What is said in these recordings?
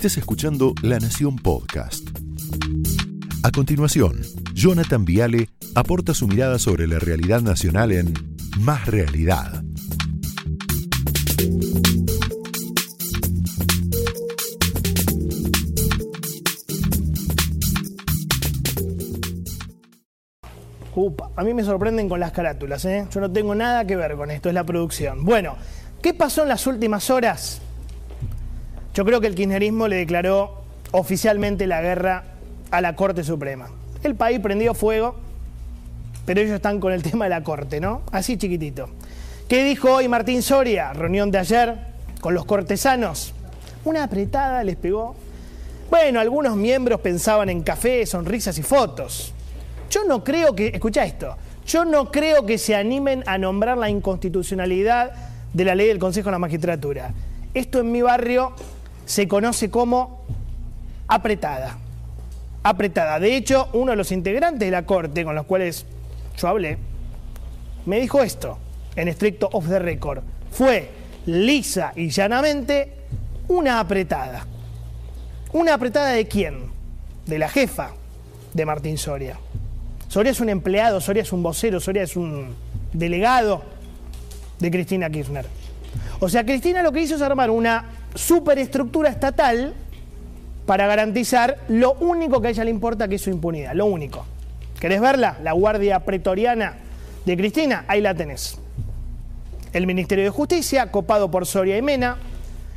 Estés escuchando La Nación Podcast. A continuación, Jonathan Viale aporta su mirada sobre la realidad nacional en Más Realidad. Upa, a mí me sorprenden con las carátulas, ¿eh? Yo no tengo nada que ver con esto, es la producción. Bueno, ¿qué pasó en las últimas horas? Yo creo que el kirchnerismo le declaró oficialmente la guerra a la Corte Suprema. El país prendió fuego, pero ellos están con el tema de la Corte, ¿no? Así chiquitito. ¿Qué dijo hoy Martín Soria? Reunión de ayer con los cortesanos. Una apretada les pegó. Bueno, algunos miembros pensaban en café, sonrisas y fotos. Yo no creo que, escucha esto, yo no creo que se animen a nombrar la inconstitucionalidad de la ley del Consejo de la Magistratura. Esto en mi barrio se conoce como apretada. Apretada. De hecho, uno de los integrantes de la Corte con los cuales yo hablé, me dijo esto, en estricto off the record. Fue lisa y llanamente una apretada. ¿Una apretada de quién? De la jefa de Martín Soria. Soria es un empleado, Soria es un vocero, Soria es un delegado de Cristina Kirchner. O sea, Cristina lo que hizo es armar una superestructura estatal para garantizar lo único que a ella le importa, que es su impunidad, lo único. ¿Querés verla? La Guardia Pretoriana de Cristina, ahí la tenés. El Ministerio de Justicia, copado por Soria y Mena,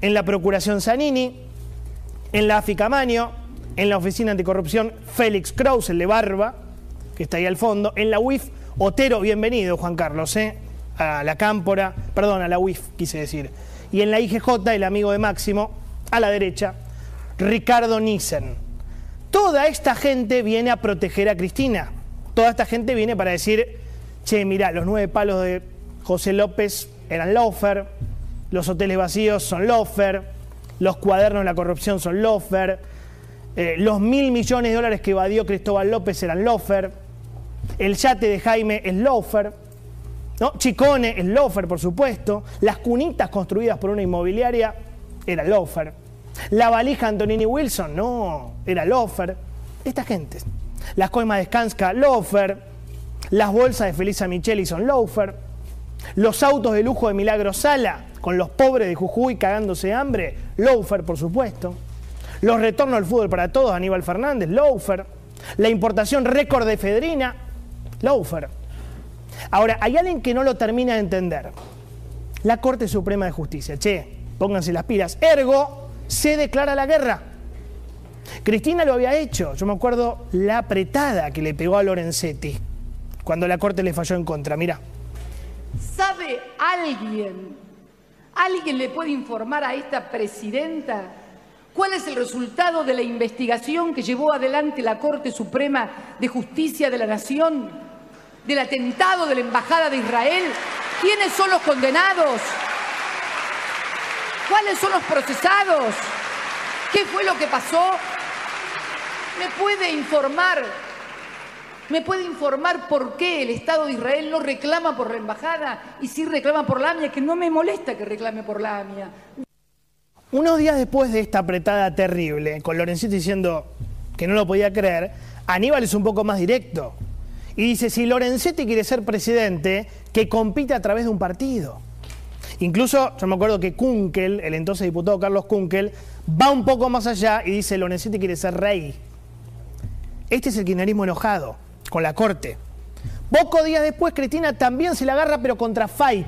en la Procuración Zanini, en la AFI Camaño, en la Oficina Anticorrupción Félix Kraus, el de Barba, que está ahí al fondo, en la UIF, Otero, bienvenido Juan Carlos, ¿eh? A la Cámpora, perdón, a la UIF quise decir, y en la IGJ, el amigo de Máximo, a la derecha, Ricardo Nissen. Toda esta gente viene a proteger a Cristina, toda esta gente viene para decir, che, mirá, los nueve palos de José López eran lofer, los hoteles vacíos son lofer, los cuadernos de la corrupción son lofer, eh, los mil millones de dólares que evadió Cristóbal López eran lofer, el yate de Jaime es lofer, ¿no? Chicone es lofer, por supuesto, las cunitas construidas por una inmobiliaria era lofer, la valija Antonini Wilson, no, era lofer, esta gente, las coimas de Skanska, lofer, las bolsas de Felisa Micheli son lofer, los autos de lujo de Milagro Sala, con los pobres de Jujuy cagándose hambre, lofer, por supuesto, los retornos al fútbol para todos, Aníbal Fernández, lofer, la importación récord de efedrina, Laufer. Ahora, hay alguien que no lo termina de entender. La Corte Suprema de Justicia. Che, pónganse las pilas. Ergo, se declara la guerra. Cristina lo había hecho. Yo me acuerdo la apretada que le pegó a Lorenzetti cuando la Corte le falló en contra. Mira. ¿Sabe alguien, alguien le puede informar a esta presidenta cuál es el resultado de la investigación que llevó adelante la Corte Suprema de Justicia de la Nación del atentado de la Embajada de Israel? ¿Quiénes son los condenados? ¿Cuáles son los procesados? ¿Qué fue lo que pasó? ¿Me puede informar? ¿Me puede informar por qué el Estado de Israel no reclama por la embajada y sí reclama por la AMIA? Que no me molesta que reclame por la AMIA. Unos días después de esta apretada terrible, con Lorencito diciendo que no lo podía creer, Aníbal es un poco más directo. Y dice, si Lorenzetti quiere ser presidente, que compite a través de un partido. Incluso yo me acuerdo que Kunkel, el entonces diputado Carlos Kunkel, va un poco más allá y dice, Lorenzetti quiere ser rey. Este es el kirchnerismo enojado con la corte. Pocos días después, Cristina también se la agarra, pero contra Fight,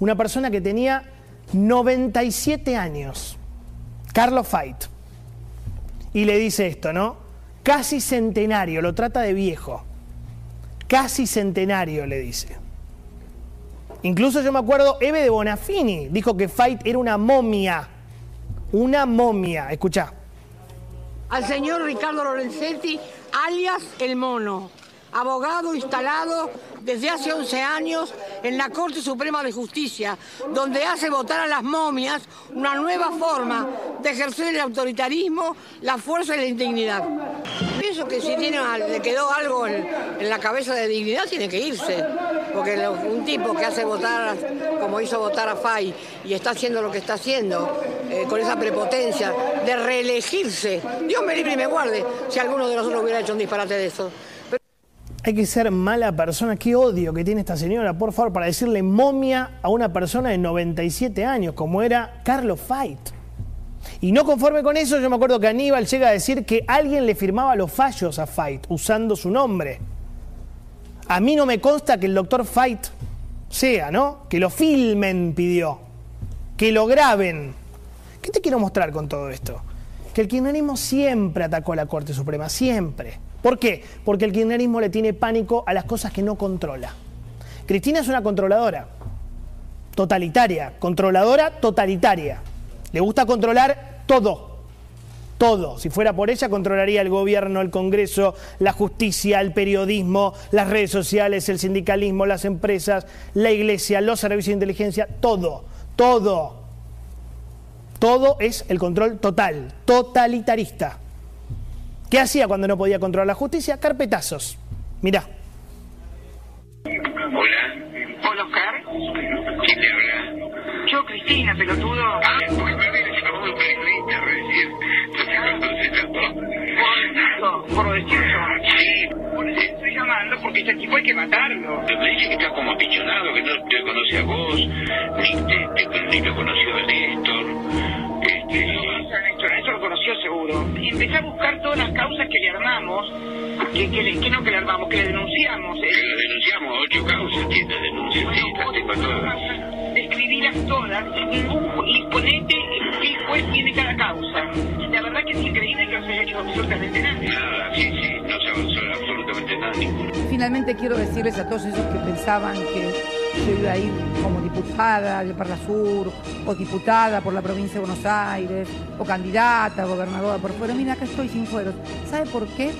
una persona que tenía 97 años, Carlos Fight. Y le dice esto, ¿no? Casi centenario, lo trata de viejo casi centenario, le dice. Incluso yo me acuerdo, Eve de Bonafini dijo que Fight era una momia. Una momia. Escucha. Al señor Ricardo Lorenzetti, alias El Mono, abogado instalado desde hace 11 años en la Corte Suprema de Justicia, donde hace votar a las momias una nueva forma de ejercer el autoritarismo, la fuerza y la indignidad. Pienso que si tiene, le quedó algo en, la cabeza de dignidad, tiene que irse, porque un tipo que hace votar, como hizo votar a Fay, y está haciendo lo que está haciendo, eh, con esa prepotencia de reelegirse, Dios me libre y me guarde si alguno de nosotros hubiera hecho un disparate de eso. Hay que ser mala persona. Qué odio que tiene esta señora, por favor, para decirle momia a una persona de 97 años, como era Carlos Fight. Y no conforme con eso, yo me acuerdo que Aníbal llega a decir que alguien le firmaba los fallos a Fight usando su nombre. A mí no me consta que el doctor Fight sea, ¿no? Que lo filmen, pidió. Que lo graben. ¿Qué te quiero mostrar con todo esto? Que el kirchnerismo siempre atacó a la Corte Suprema, siempre. ¿Por qué? Porque el kirchnerismo le tiene pánico a las cosas que no controla. Cristina es una controladora, totalitaria, controladora totalitaria. Le gusta controlar todo, todo. Si fuera por ella, controlaría el gobierno, el Congreso, la justicia, el periodismo, las redes sociales, el sindicalismo, las empresas, la iglesia, los servicios de inteligencia, todo, todo. Todo es el control total, totalitarista. ¿Qué hacía cuando no podía controlar la justicia? Carpetazos. Mirá. Hola. Hola, Oscar. ¿Quién te habla? Yo, Cristina, pelotudo. Ah, porque me había llamado un periodista recién. Por, por decir eso. Sí. Por eso estoy llamando porque este tipo hay que matarlo. Me dice que está como apichonado, que no te conoce a vos, ni, te, te, ni lo conoció a Néstor. Lo Y empecé a buscar todas las causas que le armamos, que, que, no que le armamos, que le denunciamos. Eh. Le denunciamos ocho causas, tiene denuncias, todas. Describirlas todas y ponete qué juez tiene cada causa. La verdad que es increíble que no se haya hecho absolutamente nada. Nada, sí, sí, no se avanzó absolutamente nada ninguno. Finalmente quiero decirles a todos esos que pensaban que yo iba a como diputada de Parla Sur, o diputada por la provincia de Buenos Aires, o candidata, gobernadora por fuera. Mira, acá estoy sin fueros. ¿Sabe por qué?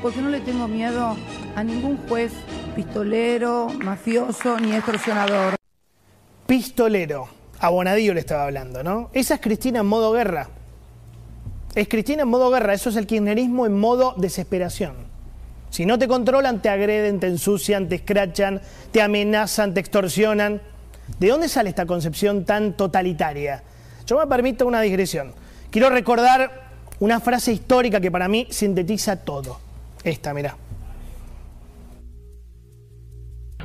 Porque no le tengo miedo a ningún juez pistolero, mafioso ni extorsionador. Pistolero. A Bonadío le estaba hablando, ¿no? Esa es Cristina en modo guerra. Es Cristina en modo guerra, eso es el kirchnerismo en modo desesperación. Si no te controlan, te agreden, te ensucian, te escrachan, te amenazan, te extorsionan. ¿De dónde sale esta concepción tan totalitaria? Yo me permito una digresión. Quiero recordar una frase histórica que para mí sintetiza todo. Esta, mira.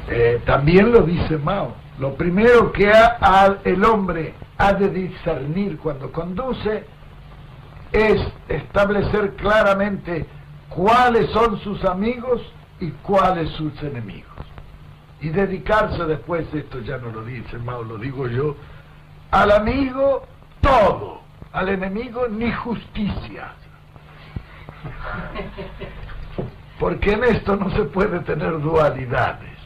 Eh, también lo dice Mao. Lo primero que el hombre ha de discernir cuando conduce es establecer claramente cuáles son sus amigos y cuáles sus enemigos. Y dedicarse después, esto ya no lo dice Mao, lo digo yo, al amigo todo, al enemigo ni justicia. Porque en esto no se puede tener dualidades.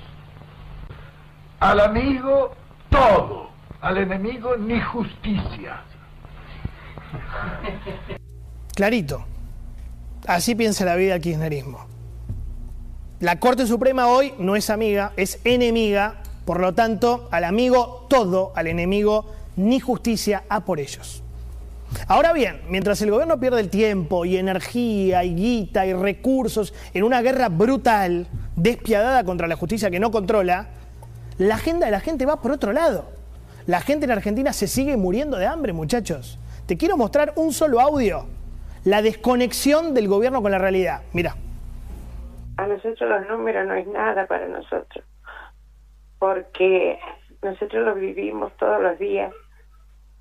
Al amigo todo, al enemigo ni justicia. Clarito. Así piensa la vida el kirchnerismo. La Corte Suprema hoy no es amiga, es enemiga, por lo tanto, al amigo todo, al enemigo ni justicia a por ellos. Ahora bien, mientras el gobierno pierde el tiempo y energía y guita y recursos en una guerra brutal, despiadada contra la justicia que no controla, la agenda de la gente va por otro lado. La gente en Argentina se sigue muriendo de hambre, muchachos. Te quiero mostrar un solo audio la desconexión del gobierno con la realidad. Mira. A nosotros los números no es nada para nosotros, porque nosotros lo vivimos todos los días.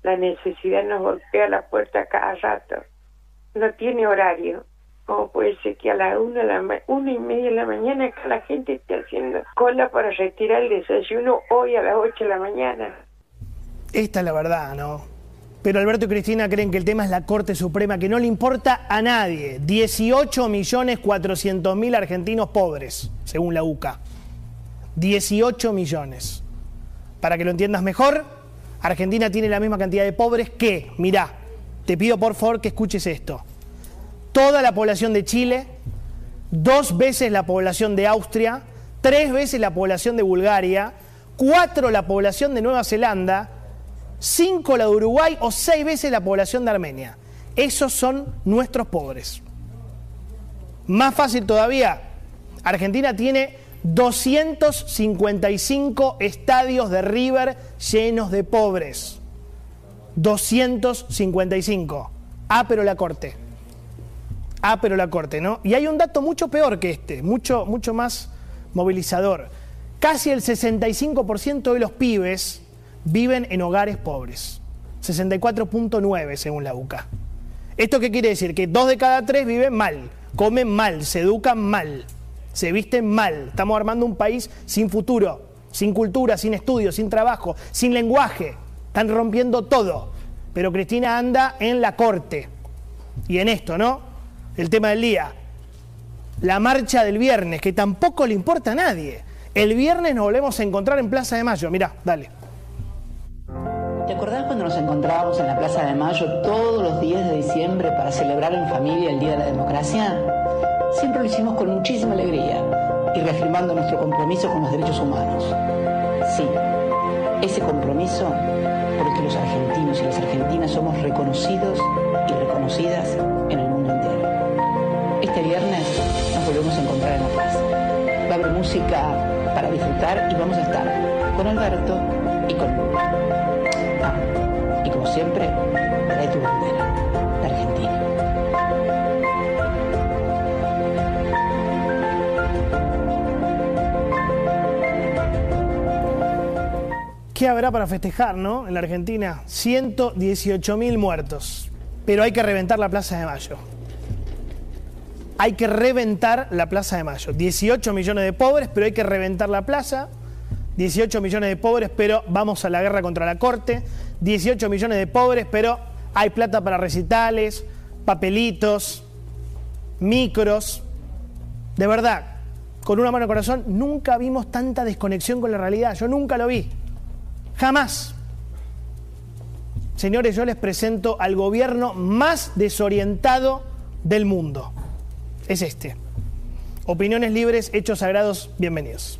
La necesidad nos golpea la puerta cada rato. No tiene horario. ¿Cómo puede ser que a la una, la una y media de la mañana acá la gente esté haciendo cola para retirar el desayuno hoy a las ocho de la mañana? Esta es la verdad, ¿no? Pero Alberto y Cristina creen que el tema es la Corte Suprema, que no le importa a nadie. 18 millones 400 mil argentinos pobres, según la UCA. 18 millones. Para que lo entiendas mejor, Argentina tiene la misma cantidad de pobres que, mirá, te pido por favor que escuches esto. Toda la población de Chile, dos veces la población de Austria, tres veces la población de Bulgaria, cuatro la población de Nueva Zelanda, cinco la de Uruguay o seis veces la población de Armenia. Esos son nuestros pobres. Más fácil todavía, Argentina tiene 255 estadios de River llenos de pobres. 255. Ah, pero la corte. Ah, pero la corte, ¿no? Y hay un dato mucho peor que este, mucho, mucho más movilizador. Casi el 65% de los pibes viven en hogares pobres. 64.9 según la UCA. ¿Esto qué quiere decir? Que dos de cada tres viven mal, comen mal, se educan mal, se visten mal. Estamos armando un país sin futuro, sin cultura, sin estudios, sin trabajo, sin lenguaje. Están rompiendo todo. Pero Cristina anda en la corte. Y en esto, ¿no? El tema del día. La marcha del viernes, que tampoco le importa a nadie. El viernes nos volvemos a encontrar en Plaza de Mayo. Mirá, dale. ¿Te acordás cuando nos encontrábamos en la Plaza de Mayo todos los días de diciembre para celebrar en familia el Día de la Democracia? Siempre lo hicimos con muchísima alegría y reafirmando nuestro compromiso con los derechos humanos. Sí, ese compromiso porque los argentinos y las argentinas somos reconocidos y reconocidas en el mundo entero. Este viernes nos volvemos a encontrar en la plaza. Va a haber música para disfrutar y vamos a estar con Alberto y con siempre, trae tu bandera, Argentina. ¿Qué habrá para festejar, no? En la Argentina, 118 mil muertos. Pero hay que reventar la Plaza de Mayo. Hay que reventar la Plaza de Mayo. 18 millones de pobres, pero hay que reventar la plaza. 18 millones de pobres, pero vamos a la guerra contra la corte. 18 millones de pobres, pero hay plata para recitales, papelitos, micros. De verdad, con una mano en corazón, nunca vimos tanta desconexión con la realidad. Yo nunca lo vi. Jamás. Señores, yo les presento al gobierno más desorientado del mundo. Es este. Opiniones libres, hechos sagrados, bienvenidos.